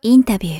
インタビュー。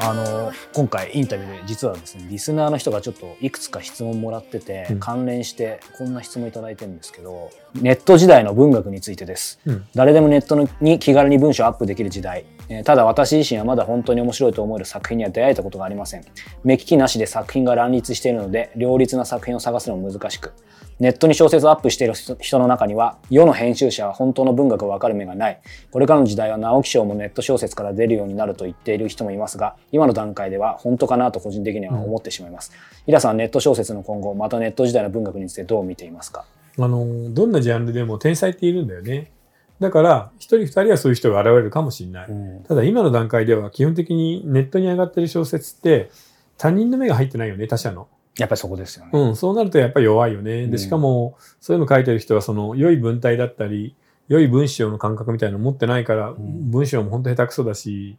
あの今回インタビューで実はですねリスナーの人がちょっといくつか質問もらってて、うん。関連してこんな質問いただいてるんですけどネット時代の文学についてです、うん。誰でもネットに気軽に文章をアップできる時代、えーただ私自身はまだ本当に面白いと思える作品には出会えたことがありません。目利きなしで作品が乱立しているので両立な作品を探すのも難しく。ネットに小説をアップしている人の中には世の編集者は本当の文学を分かる目がない。これからの時代は直木賞もネット小説から出るようになると言っている人もいますが今の段階では本当かなと個人的には思ってしまいます、イラさんはネット小説の今後またネット時代の文学についてどう見ていますか？あの、どんなジャンルでも天才っているんだよね。だから、一人二人はそういう人が現れるかもしれない。ただ今の段階では基本的にネットに上がってる小説って他人の目が入ってないよね、他者の。やっぱりそこですよね、うん、そうなるとやっぱり弱いよね。うん。で、しかも、そういうの書いてる人はその良い文体だったり、良い文章の感覚みたいなの持ってないから、ん。文章も本当下手くそだし、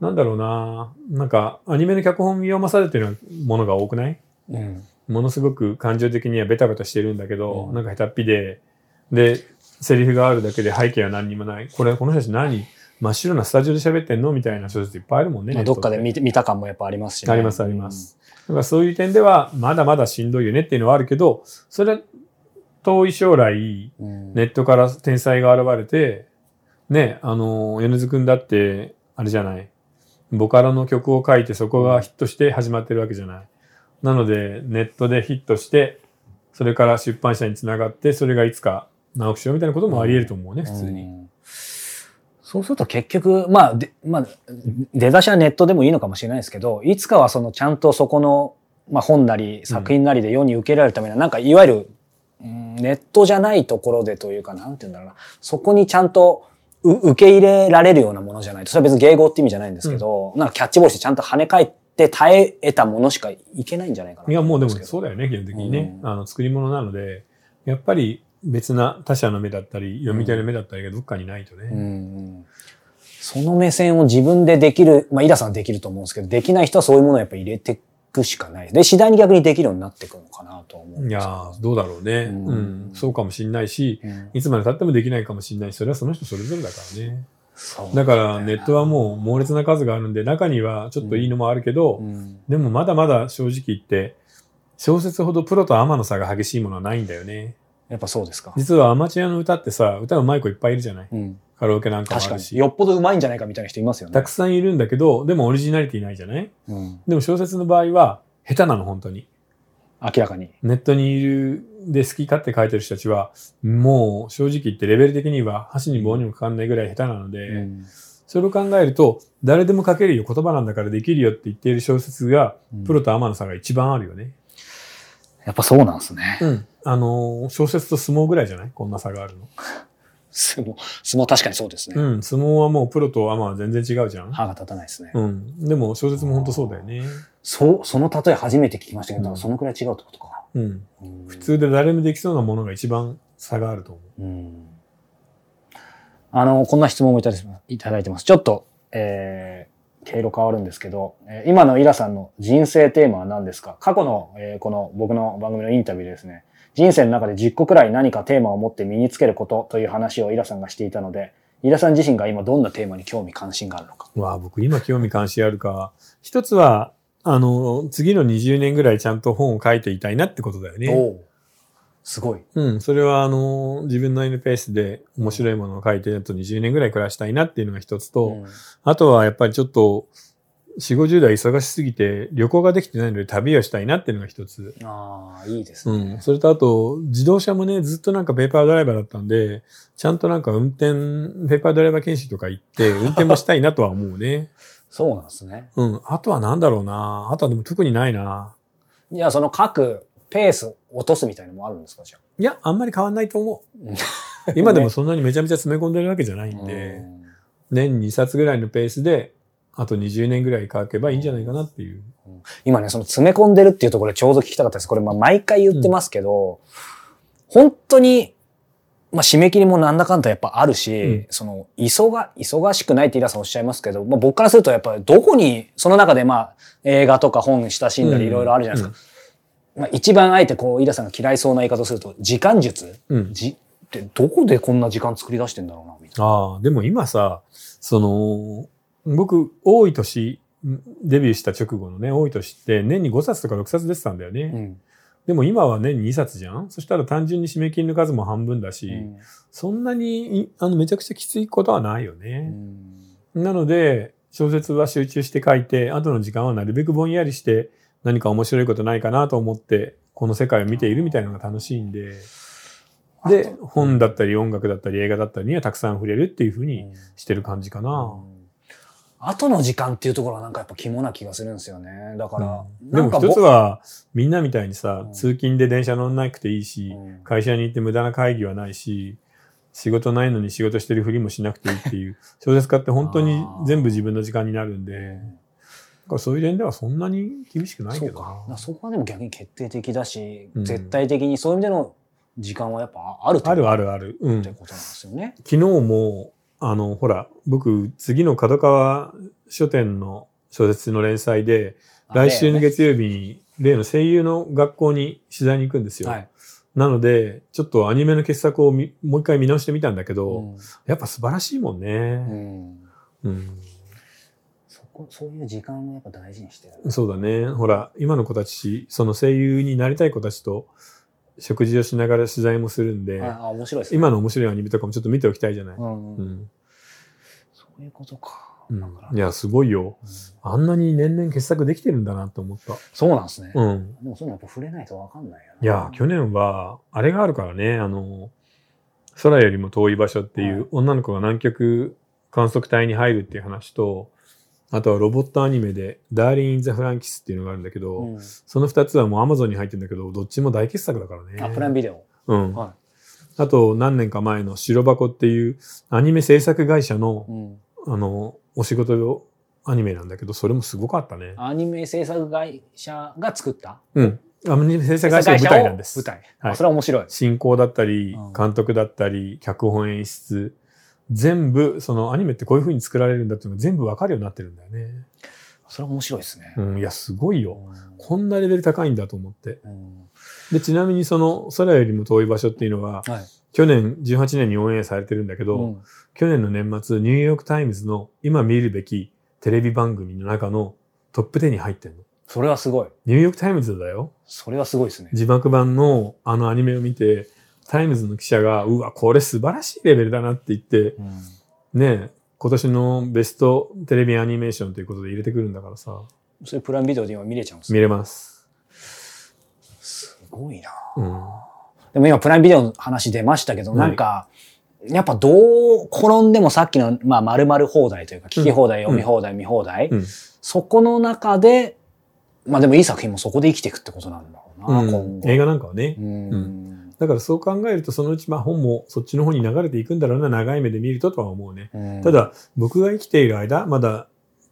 なんだろうな。なんかアニメの脚本読まされてるものが多くない？うん。ものすごく感情的にはベタベタしてるんだけど、うん。なんか下手っぴで、で、セリフがあるだけで背景は何にもない。これ、この人たち何？真っ白なスタジオで喋ってんの？みたいな小説いっぱいあるもんね。どっかで見て見た感もやっぱありますし、ね、ありますあります。だからそういう点では、まだまだしんどいよねっていうのはあるけど、それは遠い将来、うん、ネットから天才が現れて、ね、あの、米津くんだって、あれじゃない。ボカロの曲を書いてそこがヒットして始まってるわけじゃない。なので、ネットでヒットして、それから出版社につながって、それがいつか直木賞みたいなこともあり得ると思うね、普通に。うんそうすると結局、まあ、で、まあ、出だしはネットでもいいのかもしれないですけど、いつかはそのちゃんとそこの、まあ本なり作品なりで世に受け入れられるためには、なんかいわゆる、うんネットじゃないところでというか、なんて言うんだろうな、そこにちゃんとう受け入れられるようなものじゃないと、それは別に迎合って意味じゃないんですけど、なんかキャッチボールしてちゃんと跳ね返って耐え得たものしかいけないんじゃないかなといや、もうでもそうだよね、基本的にね。うん。あの、作り物なので、やっぱり別な他者の目だったり、読み手の目だったりがどっかにないとね。うんうんその目線を自分でできる、まあ、イラさんはできると思うんですけど、できない人はそういうものをやっぱり入れていくしかない。で、次第に逆にできるようになっていくのかなと思うんい。やーどうだろうね。うんうん。そうかもしんないし、うんいつまで経ってもできないかもしんないし、それはその人それぞれだからね。だからネットはもう猛烈な数があるんで、中にはちょっといいのもあるけど、うんでもまだまだ正直言って、小説ほどプロとアマの差が激しいものはないんだよね。やっぱそうですか。実はアマチュアの歌ってさ、歌うまい子いっぱいいるじゃない？うん、カラオケなんかも確かに。あるし。よっぽど上手いんじゃないかみたいな人いますよね。たくさんいるんだけど、でもオリジナリティないじゃない？うん、でも小説の場合は下手なの、本当に。明らかに。ネットにいるで好き勝手書いてる人たちは、もう正直言ってレベル的には箸に棒にもかかんないぐらい下手なので、うんそれを考えると、誰でも書けるよ、言葉なんだからできるよって言っている小説が、プロとアマの差が一番あるよね。やっぱそうなんですね。うん。あのー、小説と相撲ぐらいじゃない？こんな差があるの。相撲、相撲確かにそうですね。うん。相撲はもうプロとアマは全然違うじゃん。歯が立たないですね。うん。でも小説も本当そうだよね。そう、その例え初めて聞きましたけど、うんそのくらい違うってことかうん。な。うん普通で誰もできそうなものが一番差があると思う。うんあの、こんな質問もいただいてますいただいてます。ちょっと、えー、経路変わるんですけど、えー今のイラさんの人生テーマは何ですか？過去の、えーこの僕の番組のインタビューでですね、人生の中で10個くらい何かテーマを持って身につけることという話をイラさんがしていたので、イラさん自身が今どんなテーマに興味関心があるのか？わあ、僕今興味関心あるか。一つは、あの、次の20年ぐらいちゃんと本を書いていたいなってことだよね。すごい。うん。それは、あの、自分の N ペースで面白いものを書いて、あと20年ぐらい暮らしたいなっていうのが一つと、うんあとはやっぱりちょっと、4、50代忙しすぎて旅行ができてないので旅をしたいなっていうのが一つ。ああ、いいですうね。ん。それとあと、自動車もね、ずっとなんかペーパードライバーだったんで、ちゃんとなんか運転、ペーパードライバー研修とか行って、運転もしたいなとは思うね。そうなんですね。うん。あとはなんだろうな。あとはでも特にないな。いや、その各ペース落とすみたいなのもあるんですかじゃあ？いや、あんまり変わんないと思うんう。今でも そんなにめちゃめちゃ詰め込んでるわけじゃないんで、うん年2冊ぐらいのペースで、あと20年ぐらい書けばいいんじゃないかなっていう。今ね、その詰め込んでるっていうところでちょうど聞きたかったです。これ、まあ、毎回言ってますけど、本当に、まあ、締め切りもなんだかんだやっぱあるし、うんその、忙、忙しくないってイラさんおっしゃいますけど、まあ、僕からするとやっぱりどこに、その中でまあ、映画とか本親しんだりいろいろあるじゃないですか。まあ、一番あえてこう、イラさんが嫌いそうな言い方をすると、時間術、うん。じってどこでこんな時間作り出してんだろうな、みたいああ、でも今さ、その、僕、多い年、デビューした直後のね、多い年って年に5冊とか6冊出てたんだよね。な。うん。でも今は年に2冊じゃん？そしたら単純に締め切りの数も半分だし、うんそんなに、いあの、めちゃくちゃきついことはないようね。んなので、小説は集中して書いて、後の時間はなるべくぼんやりして、何か面白いことないかなと思って、この世界を見ているみたいなのが楽しいんで、で、本だったり音楽だったり映画だったりにはたくさん触れるっていうふうにしてる感じかな。後の時間っていうところはなんかやっぱ肝な気がするんですよね。だから、でもなんかぼ一つは、みんなみたいにさう、ん。通勤で電車乗んなくていいし、うん。会社に行って無駄な会議はないし、仕事ないのに仕事してるふりもしなくていいっていう、小説家って本当に全部自分の時間になるんで、そういう点ではそんなに厳しくないけどな。そこはでも逆に決定的だし、うん絶対的にそういう意味での時間はやっぱあるとあるあるある。うん。昨ってことなんですよね。日も、あの、ほら、僕、次の角川書店の小説の連載で、来週の月曜日に例の声優の学校に取材に行くんですよ。はい。なので、ちょっとアニメの傑作をみもう一回見直してみたんだけど、うんやっぱ素晴らしいもんうね。んうん。そこそういう時間をやっぱ大事にしてる。そうだね。ほら、今の子たち、その声優になりたい子たちと食事をしながら取材もするんで、ああ、面白いですね。今の面白いアニメとかもちょっと見ておきたいじゃない。うん。そういうことか。うんいや、すごいよ。うんあんなに年々傑作できてるんだなと思った。そうなんですね。うん。でもそういうのやっぱ触れないとわかんないよいや、去年は、あれがあるからね、あの、空よりも遠い場所っていはいう女の子が南極観測隊に入るっていう話と、あとはロボットアニメで、ダーリン・イン・ザ・フランキスっていうのがあるんだけど、うんその二つはもうアマゾンに入ってるんだけど、どっちも大傑作だからね。あ、プライムビデオ。うん。はあと、何年か前の白箱っていうアニメ制作会社のい。、うんあの、お仕事用アニメなんだけど、それもすごかったね。アニメ制作会社が作った？うん。アニメ制作会社の舞台なんです。舞台。はいあそれは面白い。進行だったりうん、監督だったり、脚本演出、全部、そのアニメってこういう風に作られるんだっていうのが全部わかるようになってるんだよね。それは面白いですね。うん、いや、すごいよ。うんこんなレベル高いんだと思って。うんで、ちなみにその空よりも遠い場所っていうのは、はい。去年18年にオンエアされてるんだけど、うん去年の年末、ニューヨークタイムズの今見るべきテレビ番組の中のトップ10に入ってんの。それはすごい。ニューヨークタイムズだよ。それはすごいですね。字幕版のあのアニメを見て、タイムズの記者が、うわ、これ素晴らしいレベルだなって言って、うんねえ、今年のベストテレビアニメーションということで入れてくるんだからさ、それプライムビデオで今見れちゃうんです見れます。すごいな。うん。でも今プライムビデオの話出ましたけど、はいなんか、やっぱどう転んでもさっきの、まあ、丸々放題というか、聞き放題、うん読み放題、見放題、うんそこの中で、まあでもいい作品もそこで生きていくってことなんだろうな、うん今後。映画なんかはね。うん。だからそう考えると、そのうちまあ本もそっちの方に流れていくんだろうな、長い目で見るととは思うね。うんた、だ、僕が生きている間、まだ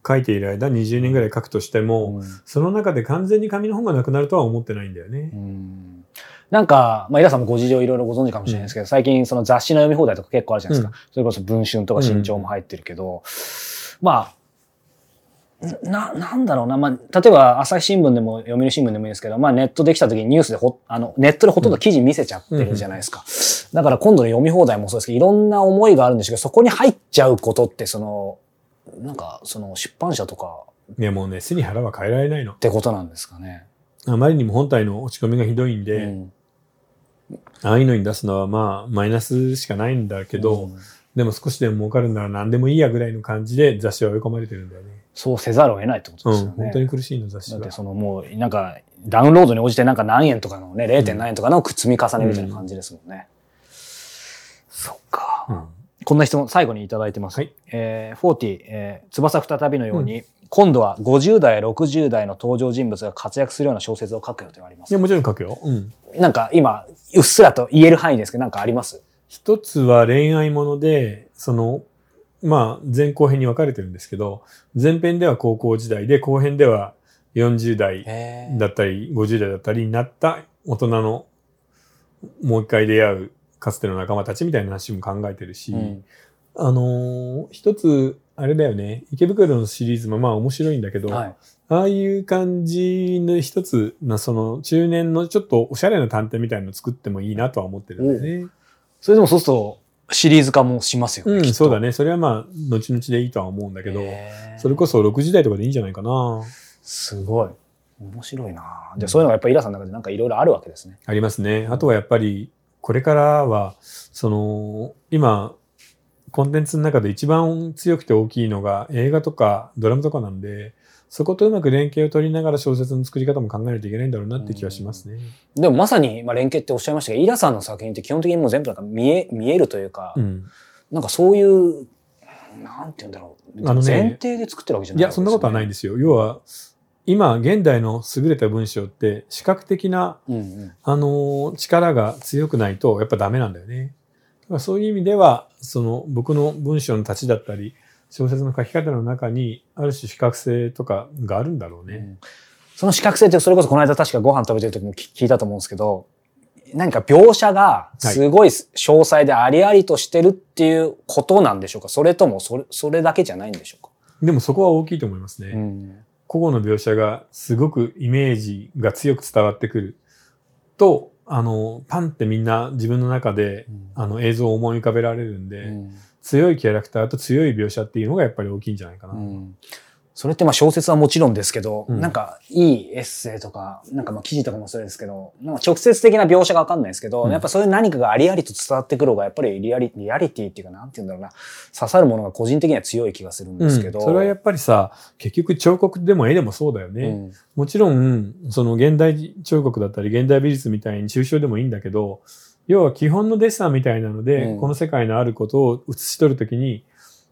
書いている間、20年ぐらい書くとしても、うんその中で完全に紙の本がなくなるとは思ってないんだよねう。んなんか、まあ、皆さんもご事情いろいろご存知かもしれないですけど、最近その雑誌の読み放題とか結構あるじゃないですか。それこそ文春とか新潮も入ってるけど、まあ、な、なんだろうな。まあ、例えば朝日新聞でも読売新聞でもいいですけど、まあネットできた時にニュースでほ、あの、ネットでほとんど記事見せちゃってるじゃないですか。だから今度の読み放題もそうですけど、いろんな思いがあるんですけど、そこに入っちゃうことって、その、なんか、その出版社とかいやもうね、背に腹は変えられないのっ。てことなんですかね。あまりにも本体の落ち込みがひどいんで、うんああいうのに出すのはまあ、マイナスしかないんだけど、うんでも少しでも儲かるなら何でもいいやぐらいの感じで雑誌は追い込まれてるんだよね。そうせざるを得ないってことうん、ですよね。本当に苦しいの雑誌はだって。そのもう、なんか、ダウンロードに応じてなんか何円とかのね、0. 何円とかの積み重ねみたいな感じですもんね。そっか。うんこんな質問、最後にいただいてます。はいえー、40、えー、翼再びのように、今度は50代、60代の登場人物が活躍するような小説を書く予定はありますいや、もちろん書くよ。うん。なんか今、うっすらと言える範囲ですけど、なんかあります？一つは恋愛もので、その、まあ、前後編に分かれてるんですけど、前編では高校時代で、後編では40代へだったり、50代だったりになった大人の、もう一回出会う、かつての仲間たちみたいな話も考えてるし、うんあのー一つ、あれだよね、池袋のシリーズもまあ面白いんだけど、はい。ああいう感じの一つな、その中年のちょっとおしゃれな探偵みたいなの作ってもいいなとは思ってるんだよね。それでもそうするとシリーズ化もしますよね。うん、そうだね。ね。それはまあ、後々でいいとは思うんだけど、それこそ6時台とかでいいんじゃないかな。すごい。面白いなじゃあそういうのがやっぱりイラさんの中でなんかいろいろあるわけですね。ありますね。あとはやっぱり、これからは、その、今、コンテンツの中で一番強くて大きいのが映画とかドラマとかなんで、そことうまく連携を取りながら小説の作り方も考えないといけないんだろうなって気はしますね。でもまさに、まあ、連携っておっしゃいましたけど、イラさんの作品って基本的にもう全部なんか見え、見えるというか、うん。なんかそういう、なんて言うんだろう。あのね前提で作ってるわけじゃないいや、そんなことはないんでですよ。要は、今、現代の優れた文章って、視覚的な。うんうん。あのー力が強くないと、やっぱダメなんだよね。だからそういう意味では、その、僕の文章の立ちだったり、小説の書き方の中に、ある種視覚性とかがあるんだろうね。うん。その視覚性ってそれこそこの間確かご飯食べてる時も聞聞いたと思うんですけど、何か描写がすごい詳細でありありとしてるっていうことなんでしょうか？それともそれそれだけじゃないんでしょうか、でもそこは大きいと思いますね。ん、個々の描写がすごくイメージが強く伝わってくると、あの、パンってみんな自分の中で、あの映像を思い浮かべられるんで、うん強いキャラクターと強い描写っていうのがやっぱり大きいんじゃないかな。うんそれってまあ小説はもちろんですけど、うんなんかいいエッセイとか、なんかまあ記事とかもそうですけど、なんか直接的な描写がわかんないですけど、うんやっぱそういう何かがありありと伝わってくる方がやっぱりリアリリアリティっていうかなんて言うんだろうな、刺さるものが個人的には強い気がするんですけど。うん、それはやっぱりさ、結局彫刻でも絵でもそうだよね。うんもちろん、その現代彫刻だったり、現代美術みたいに抽象でもいいんだけど、要は基本のデッサンみたいなので、うん。この世界のあることを写し取るときに、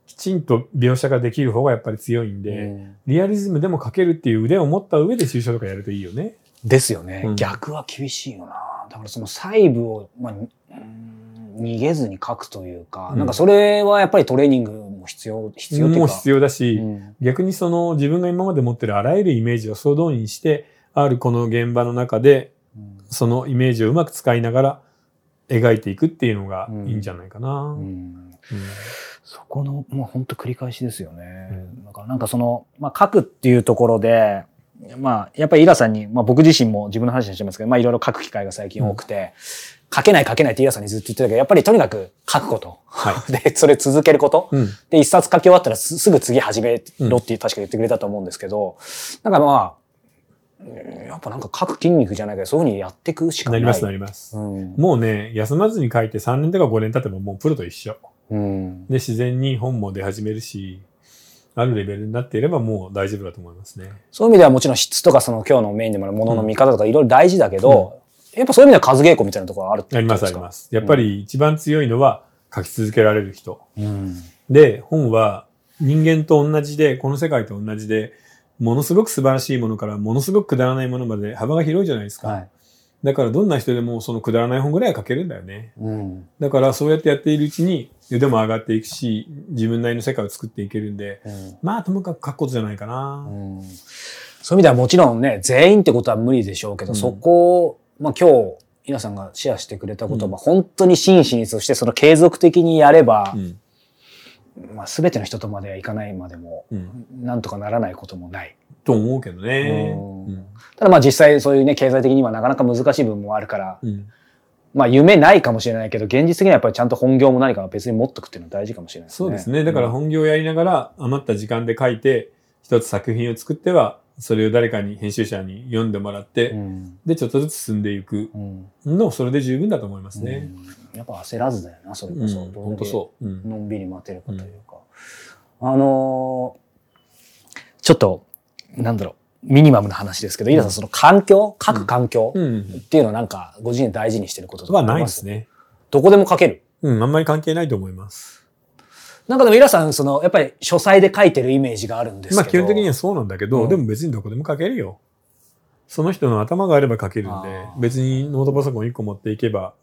きちんと描写ができる方がやっぱり強いんで、うん。リアリズムでも描けるっていう腕を持った上で抽象とかやるといいよね。ですよね、うん。逆は厳しいよな。だからその細部を、まあ、逃げずに書くというか、うん。なんかそれはやっぱりトレーニングも必要、必要。もう必要だし、うん。逆にその自分が今まで持ってるあらゆるイメージを総動員して、あるこの現場の中で、うん。そのイメージをうまく使いながら描いていくっていうのがいいんじゃないかな。そこの、もう本当繰り返しですよね。だからなんかその、まあ書くっていうところで、まあやっぱりイラさんに、まあ僕自身も自分の話にしてますけど、まあいろいろ書く機会が最近多くて、書けない書けないってイラさんにずっと言ってたけど、やっぱりとにかく書くこと。はい。で、それ続けること。うん。で、一冊書き終わったらすすぐ次始めろって確か言ってくれたと思うんですけど、なんかまあ、うんやっぱなんか書く筋肉じゃないけど、そういうふうにやっていくしかな。ないります、なります。うん。もうね、休まずに書いて3年とか5年経ってももうプロと一緒。うん。で、自然に本も出始めるし、あるレベルになっていればもう大丈夫だと思いますね。そういう意味ではもちろん質とかその今日のメインでもあるものの見方とかいろいろ大事だけど、やっぱそういう意味では数稽古みたいなところはあるってあります、ことですかあります。やっぱり一番強いのは書き続けられる人。うん。で、本は人間と同じで、この世界と同じで、ものすごく素晴らしいものからものすごくくだらないものまで幅が広いじゃないですか。はい。だからどんな人でもそのくだらない本ぐらいは書けるんだよね。うん。だからそうやってやっているうちに腕も上がっていくし、自分なりの世界を作っていけるんで、うんまあともかく書くことじゃないかな。うんそういう意味ではもちろんね、全員ってことは無理でしょうけど、うんそこを、まあ今日、皆さんがシェアしてくれたことは、うん本当に真摯に、そしてその継続的にやれば、うん。まあ全ての人とまではいかないまでも、うん。なんとかならないこともない。と思うけどね。ただまあ実際そういうね、経済的にはなかなか難しい部分もあるから、うん。まあ夢ないかもしれないけど、現実的にはやっぱりちゃんと本業も何か別に持っとくっていうのは大事かもしれないですね。そうですね。だから本業をやりながら余った時間で書いて、一つ作品を作っては、それを誰かに、編集者に読んでもらって、うん。で、ちょっとずつ進んでいくうん。の、それで十分だと思いますね。うんやっぱ焦らずだよな、それこうん。そ。本当そう。うん。のんびり待てるかというか。あのーちょっと、なんだろう、ミニマムな話ですけど、イラさん、その環境、書く環境うん。っていうのはなんか、ご自身で大事にしてることとかはありまないですね。どこでも書ける。うん、あんまり関係ないと思います。なんかでもイラさん、その、やっぱり書斎で書いてるイメージがあるんですけど。まあ基本的にはそうなんだけど、うんでも別にどこでも書けるよ。その人の頭があれば書けるんで別にノートパソコン1個持っていけば、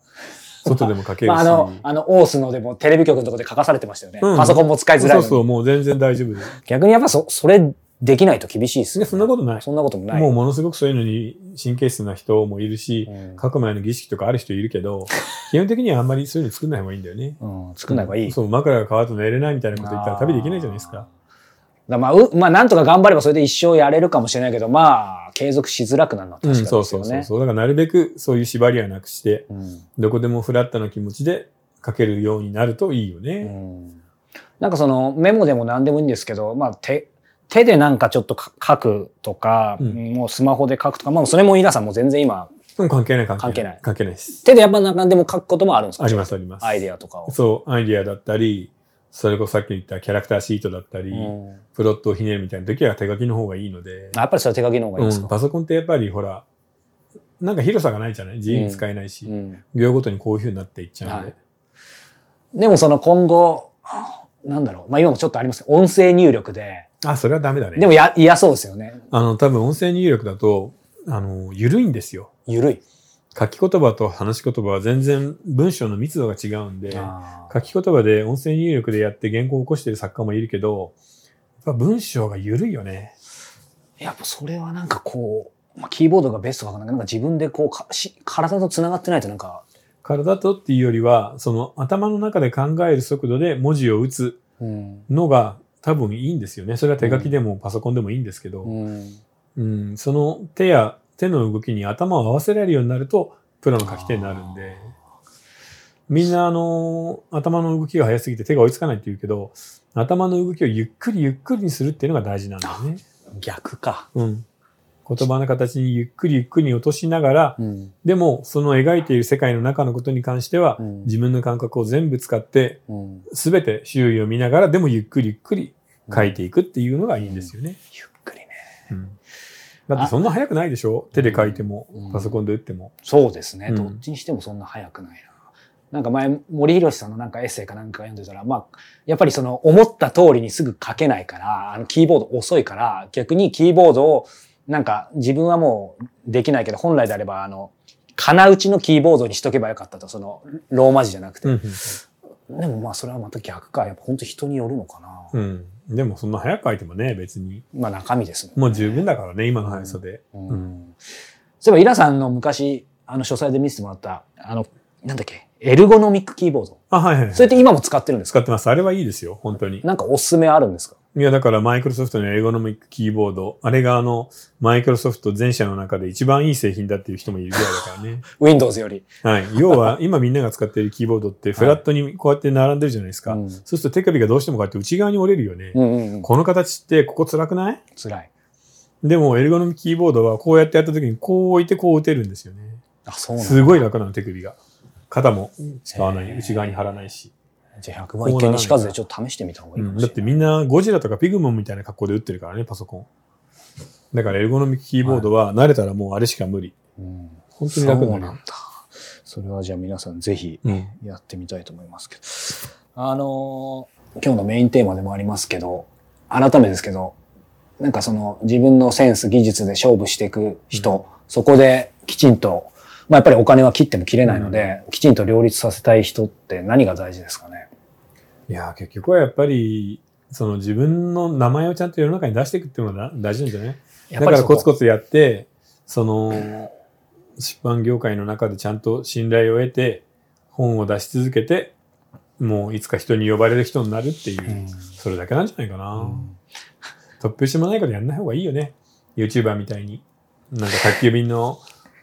外でも書けるし。まあ、あの、あの、オースのでもテレビ局のところで書かされてましたよね。うんパソコンも使いづらい。そうそう、もう全然大丈夫です。逆にやっぱそ、それできないと厳しいですね。そんなことない。そんなこともない。もうものすごくそういうのに神経質な人もいるし、うん書く前の儀式とかある人いるけど、基本的にはあんまりそういうの作んない方がいいんだよね。うん、作んない方がいい。そう、枕が乾くと寝れないみたいなこと言ったら旅できないじゃないですか。だまあ、う、まあ、なんとか頑張ればそれで一生やれるかもしれないけど、まあ、継続しづらくなるのは確かにですよね。そうそうそう。だからなるべくそういう縛りはなくして、うんどこでもフラットな気持ちで書けるようになるといいようね。んなんかそのメモでも何でもいいんですけど、まあ手、手でなんかちょっとか書くとか、うん。もうスマホで書くとか、まあそれも皆さんも全然今、うん、関係ない。関係ない。関係ないです。手でやっぱ何でも書くこともあるんですか？ありますあります。アイデアとかを。そう、アイディアだったり、それこそさっき言ったキャラクターシートだったり、うん。プロットをひねるみたいな時は手書きの方がいいので、やっぱりそれは手書きの方がいいですうん、か、パソコンってやっぱりほら、なんか広さがないじゃない？自由に使えないし、うん。行ごとにこういう風になっていっちゃうんで。はい。でもその今後、なんだろう、まあ今もちょっとあります。けど、音声入力で、あ、それはダメだね。でもや嫌そうですよね。あの、多分音声入力だと、あの、緩いんですよ。ゆるい。書き言葉と話し言葉は全然文章の密度が違うんで、書き言葉で音声入力でやって原稿を起こしてる作家もいるけど、やっぱ文章が緩いよね。やっぱそれはなんかこう、まあ、キーボードがベストかなんかなんか自分でこうかし体と繋がってないとなんか、体とっていうよりは、その頭の中で考える速度で文字を打つうん。のが多分いいんですよね。それは手書きでもパソコンでもいいんですけど、うん。うん、その手や手の動きに頭を合わせられるようになると、プロの書き手になるんで、みんなあの、頭の動きが速すぎて手が追いつかないって言うけど、頭の動きをゆっくりゆっくりにするっていうのが大事なんだよね。逆か。うん。言葉の形にゆっくりゆっくりに落としながら、うん。でもその描いている世界の中のことに関しては、うん自分の感覚を全部使って、うん。すべて周囲を見ながら、でもゆっくりゆっくり書いていくっていうのがいいんですよね。ゆっくりね。うんだってそんな早くないでしょ？手で書いてもうん、パソコンで打っても。そうですね。うんどっちにしてもそんな早くないな。なんか前、森博さんのなんかエッセイかなんか読んでたら、まあ、やっぱりその思った通りにすぐ書けないから、あのキーボード遅いから、逆にキーボードを、なんか自分はもうできないけど、本来であれば、あの、金打ちのキーボードにしとけばよかったと、その、ローマ字じゃなくて。うんでもまあそれはまた逆か。やっぱ本当人によるのかな。うん。でもそんな早く書いてもね、別に。まあ中身ですもんねもう十分だからね、今の速さで。うんうんそういえば、イラさんの昔、あの、書斎で見せてもらった、あの、なんだっけ、エルゴノミックキーボード。あ、はいはいはい。それって今も使ってるんですか？使ってます。あれはいいですよ、本当に。なんかおすすめあるんですか？いや、だからマイクロソフトのエゴノミックキーボード、あれがあの、マイクロソフト全社の中で一番いい製品だっていう人もいるぐらいだからね。?Windows より。はい。要は、今みんなが使っているキーボードってフラットにこうやって並んでるじゃないですか。うんそうすると手首がどうしてもこうやって内側に折れるよね。うんうんうん。この形ってここ辛くない？辛い。でも、エルゴノミックキーボードはこうやってやった時にこう置いてこう打てるんですよね。あ、そうなすごい楽なの、手首が。肩も使わない、内側に貼らないし。じゃあ100万一見にしかずでちょっと試してみた方がいいかもしれない。うんだってみんなゴジラとかピグモンみたいな格好で打ってるからね、パソコン。だからエルゴノミックキーボードは慣れたらもうあれしか無理。うん、本当に楽なのそうなんだ。それはじゃあ皆さんぜひうん。やってみたいと思いますけど。あのー今日のメインテーマでもありますけど、改めてですけど、なんかその自分のセンス、技術で勝負していく人、そこできちんと、まあやっぱりお金は切っても切れないので、きちんと両立させたい人って何が大事ですかね？いやー、結局はやっぱり、その自分の名前をちゃんと世の中に出していくっていうのが大事なんじゃない？だからコツコツやって、その、出版業界の中でちゃんと信頼を得て、本を出し続けて、もういつか人に呼ばれる人になるっていう、うんそれだけなんじゃないかな。うん突拍子もないことやんない方がいいよね。YouTuber みたいに。なんか宅急便の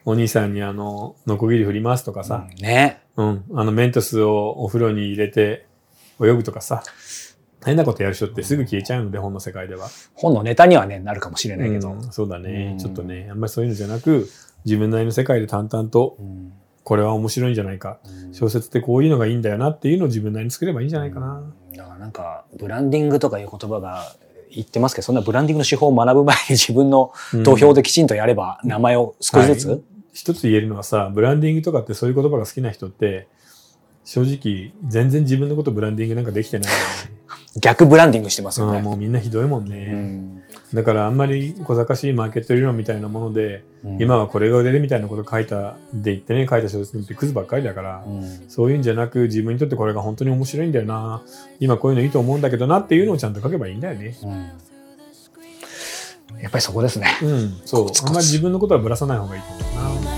お兄さんにあの、ノコギリ振りますとかさ、ね。うん、あのメントスをお風呂に入れて泳ぐとかさ、変なことやる人ってすぐ消えちゃうので、本の世界では。本のネタにはね、なるかもしれないけど。うんそうだね、うんちょっとね、あんまりそういうのじゃなく、自分なりの世界で淡々と、うんこれは面白いんじゃないか。小説ってこういうのがいいんだよなっていうのを自分なりに作ればいいんじゃないかな。だからなんか、ブランディングとかいう言葉が言ってますけど、そんなブランディングの手法を学ぶ前に自分の土俵できちんとやれば、名前を少しずつ、はい一つ言えるのはさ、ブランディングとかってそういう言葉が好きな人って、正直、全然自分のことブランディングなんかできてないよ逆ブランディングしてますね。よね。もうみんなひどいもんうね。んだからあんまり小賢しいマーケット理論みたいなもので、うん今はこれが売れるみたいなこと書いた、で言ってね、書いた小説ってクズばっかりだから、うんそういうんじゃなく自分にとってこれが本当に面白いんだよな。今こういうのいいと思うんだけどなっていうのをちゃんと書けばいいんだよね。うんやっぱりそこですね。うん、そうあんまり自分のことはぶらさない方がいいと思うな。